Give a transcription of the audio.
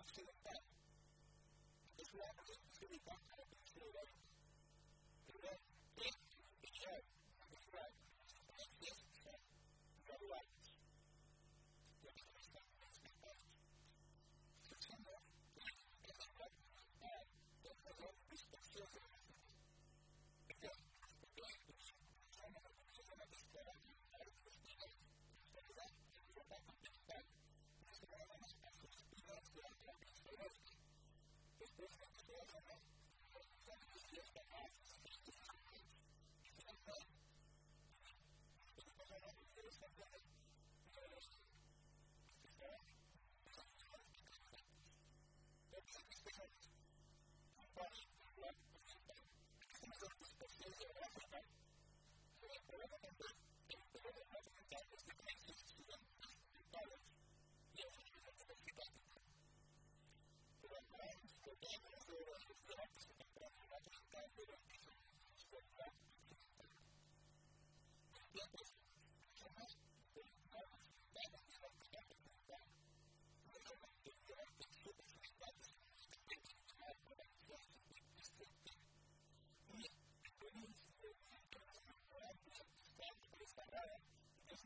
Let's do it then. This is what I'm going to do. I'm going to do it. Thank you.